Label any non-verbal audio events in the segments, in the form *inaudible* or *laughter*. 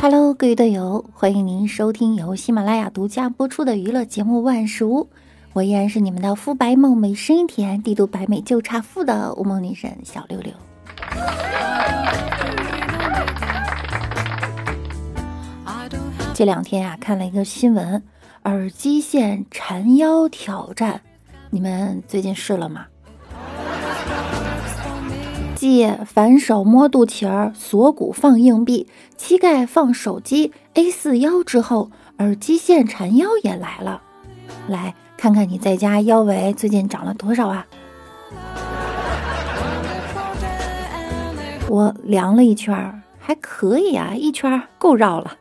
Hello，各位队友，欢迎您收听由喜马拉雅独家播出的娱乐节目《万事屋》，我依然是你们的肤白貌美、声音甜、帝都白美就差富的乌梦女神小六六。这两天呀，看了一个新闻，耳机线缠腰挑战，你们最近试了吗？即反手摸肚脐儿，锁骨放硬币，膝盖放手机，A 四腰之后，耳机线缠腰也来了。来看看你在家腰围最近长了多少啊？我量了一圈，还可以啊，一圈够绕了。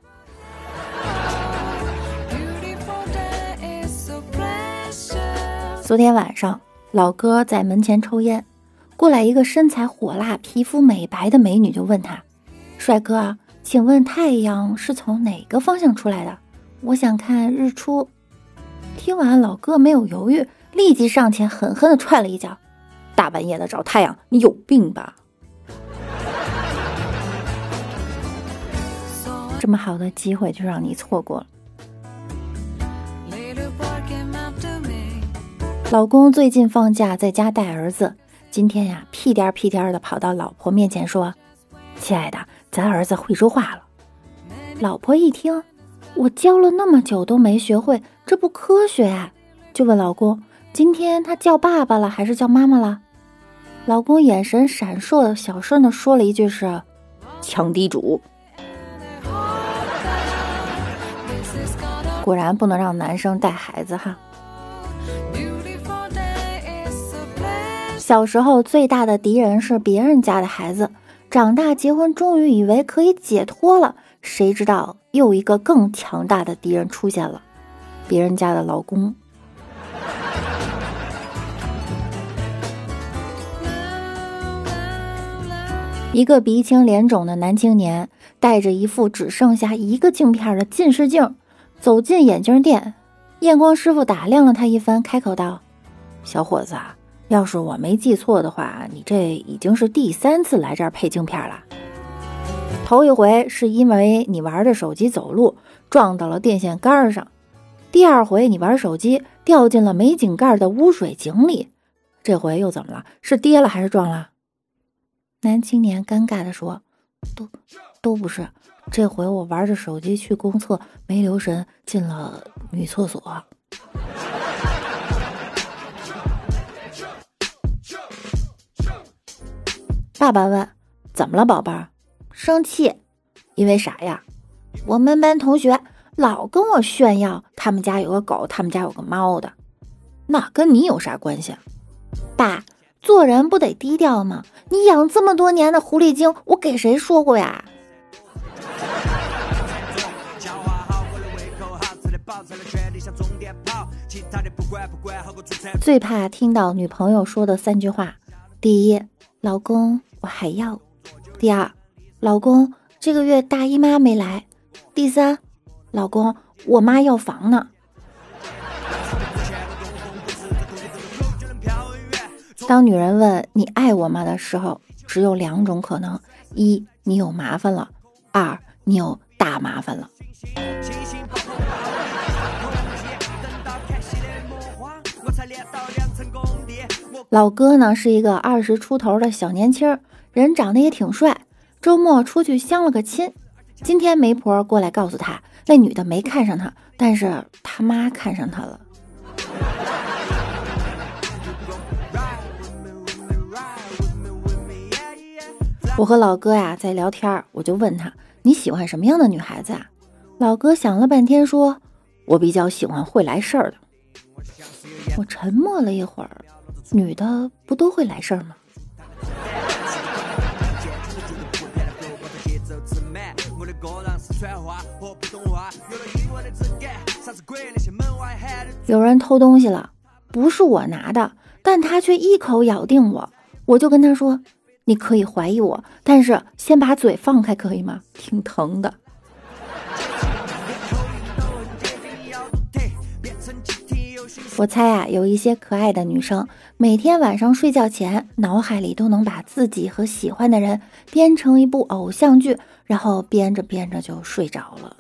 昨天晚上，老哥在门前抽烟。过来一个身材火辣、皮肤美白的美女，就问他：“帅哥，请问太阳是从哪个方向出来的？我想看日出。”听完，老哥没有犹豫，立即上前狠狠地踹了一脚：“大半夜的找太阳，你有病吧？”这么好的机会就让你错过了。老公最近放假在家带儿子。今天呀，屁颠屁颠的跑到老婆面前说：“亲爱的，咱儿子会说话了。”老婆一听，我教了那么久都没学会，这不科学呀！就问老公：“今天他叫爸爸了还是叫妈妈了？”老公眼神闪烁，小声的说了一句：“是抢地主。”果然不能让男生带孩子哈。小时候最大的敌人是别人家的孩子，长大结婚终于以为可以解脱了，谁知道又一个更强大的敌人出现了，别人家的老公。*laughs* 一个鼻青脸肿的男青年带着一副只剩下一个镜片的近视镜走进眼镜店，验光师傅打量了他一番，开口道：“小伙子。”要是我没记错的话，你这已经是第三次来这儿配镜片了。头一回是因为你玩着手机走路撞到了电线杆上，第二回你玩手机掉进了没井盖的污水井里，这回又怎么了？是跌了还是撞了？男青年尴尬地说：“都都不是，这回我玩着手机去公厕没留神进了女厕所。”爸爸问：“怎么了，宝贝儿？生气？因为啥呀？我们班同学老跟我炫耀，他们家有个狗，他们家有个猫的。那跟你有啥关系？爸，做人不得低调吗？你养这么多年的狐狸精，我给谁说过呀？”最怕听到女朋友说的三句话：第一，老公。我还要。第二，老公这个月大姨妈没来。第三，老公我妈要房呢。当女人问你爱我吗的时候，只有两种可能：一，你有麻烦了；二，你有大麻烦了。老哥呢是一个二十出头的小年轻。人长得也挺帅，周末出去相了个亲。今天媒婆过来告诉他，那女的没看上他，但是他妈看上他了。我和老哥呀在聊天，我就问他你喜欢什么样的女孩子啊？老哥想了半天说，我比较喜欢会来事儿的。我沉默了一会儿，女的不都会来事儿吗？有人偷东西了，不是我拿的，但他却一口咬定我。我就跟他说：“你可以怀疑我，但是先把嘴放开，可以吗？挺疼的。”我猜啊，有一些可爱的女生每天晚上睡觉前，脑海里都能把自己和喜欢的人编成一部偶像剧，然后编着编着就睡着了。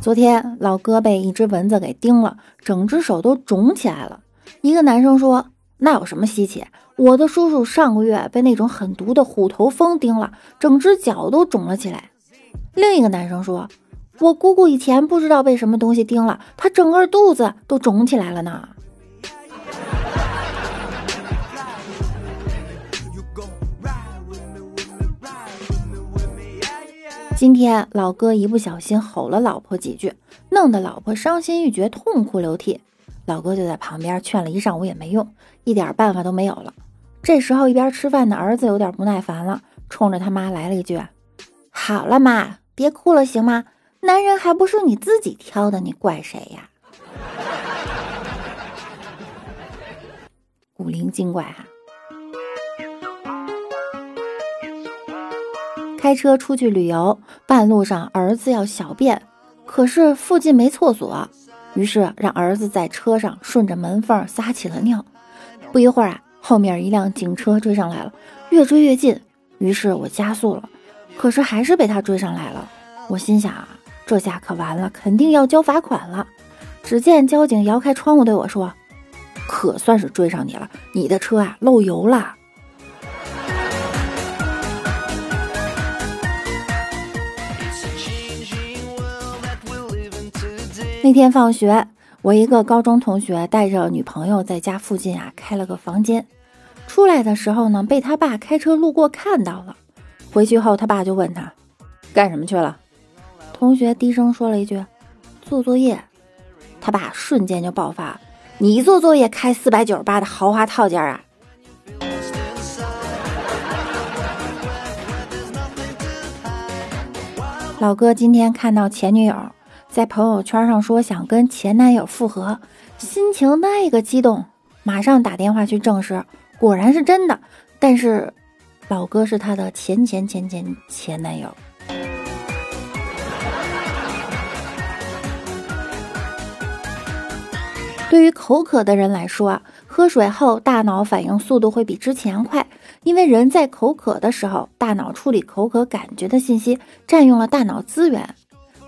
昨天老哥被一只蚊子给叮了，整只手都肿起来了。一个男生说：“那有什么稀奇？我的叔叔上个月被那种很毒的虎头蜂叮了，整只脚都肿了起来。”另一个男生说。我姑姑以前不知道被什么东西叮了，她整个肚子都肿起来了呢。今天老哥一不小心吼了老婆几句，弄得老婆伤心欲绝，痛哭流涕。老哥就在旁边劝了一上午也没用，一点办法都没有了。这时候一边吃饭的儿子有点不耐烦了，冲着他妈来了一句：“好了妈，别哭了行吗？”男人还不是你自己挑的，你怪谁呀？*laughs* 古灵精怪哈！开车出去旅游，半路上儿子要小便，可是附近没厕所，于是让儿子在车上顺着门缝撒起了尿。不一会儿啊，后面一辆警车追上来了，越追越近，于是我加速了，可是还是被他追上来了。我心想啊。这下可完了，肯定要交罚款了。只见交警摇开窗户对我说：“可算是追上你了，你的车啊漏油了。”那天放学，我一个高中同学带着女朋友在家附近啊开了个房间，出来的时候呢，被他爸开车路过看到了。回去后，他爸就问他：“干什么去了？”同学低声说了一句：“做作业。”他爸瞬间就爆发：“你做作业开四百九十八的豪华套件啊！” *laughs* 老哥今天看到前女友在朋友圈上说想跟前男友复合，心情那个激动，马上打电话去证实，果然是真的。但是，老哥是他的前前前前前男友。对于口渴的人来说啊，喝水后大脑反应速度会比之前快，因为人在口渴的时候，大脑处理口渴感觉的信息占用了大脑资源。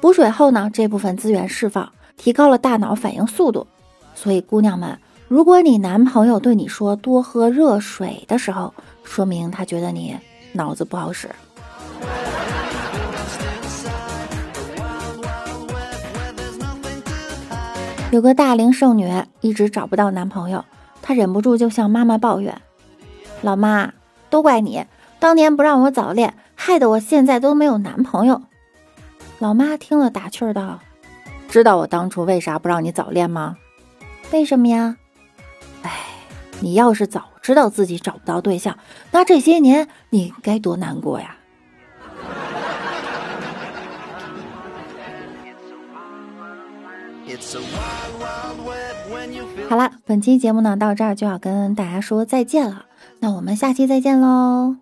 补水后呢，这部分资源释放，提高了大脑反应速度。所以，姑娘们，如果你男朋友对你说多喝热水的时候，说明他觉得你脑子不好使。有个大龄剩女一直找不到男朋友，她忍不住就向妈妈抱怨：“老妈，都怪你，当年不让我早恋，害得我现在都没有男朋友。”老妈听了打趣道：“知道我当初为啥不让你早恋吗？为什么呀？哎，你要是早知道自己找不到对象，那这些年你该多难过呀。”好了，本期节目呢到这儿就要跟大家说再见了。那我们下期再见喽！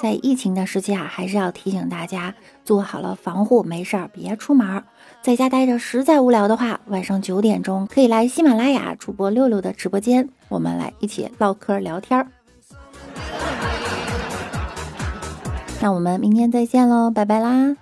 在疫情的时期啊，还是要提醒大家做好了防护，没事儿别出门，在家待着实在无聊的话，晚上九点钟可以来喜马拉雅主播六六的直播间，我们来一起唠嗑聊天儿。那我们明天再见喽，拜拜啦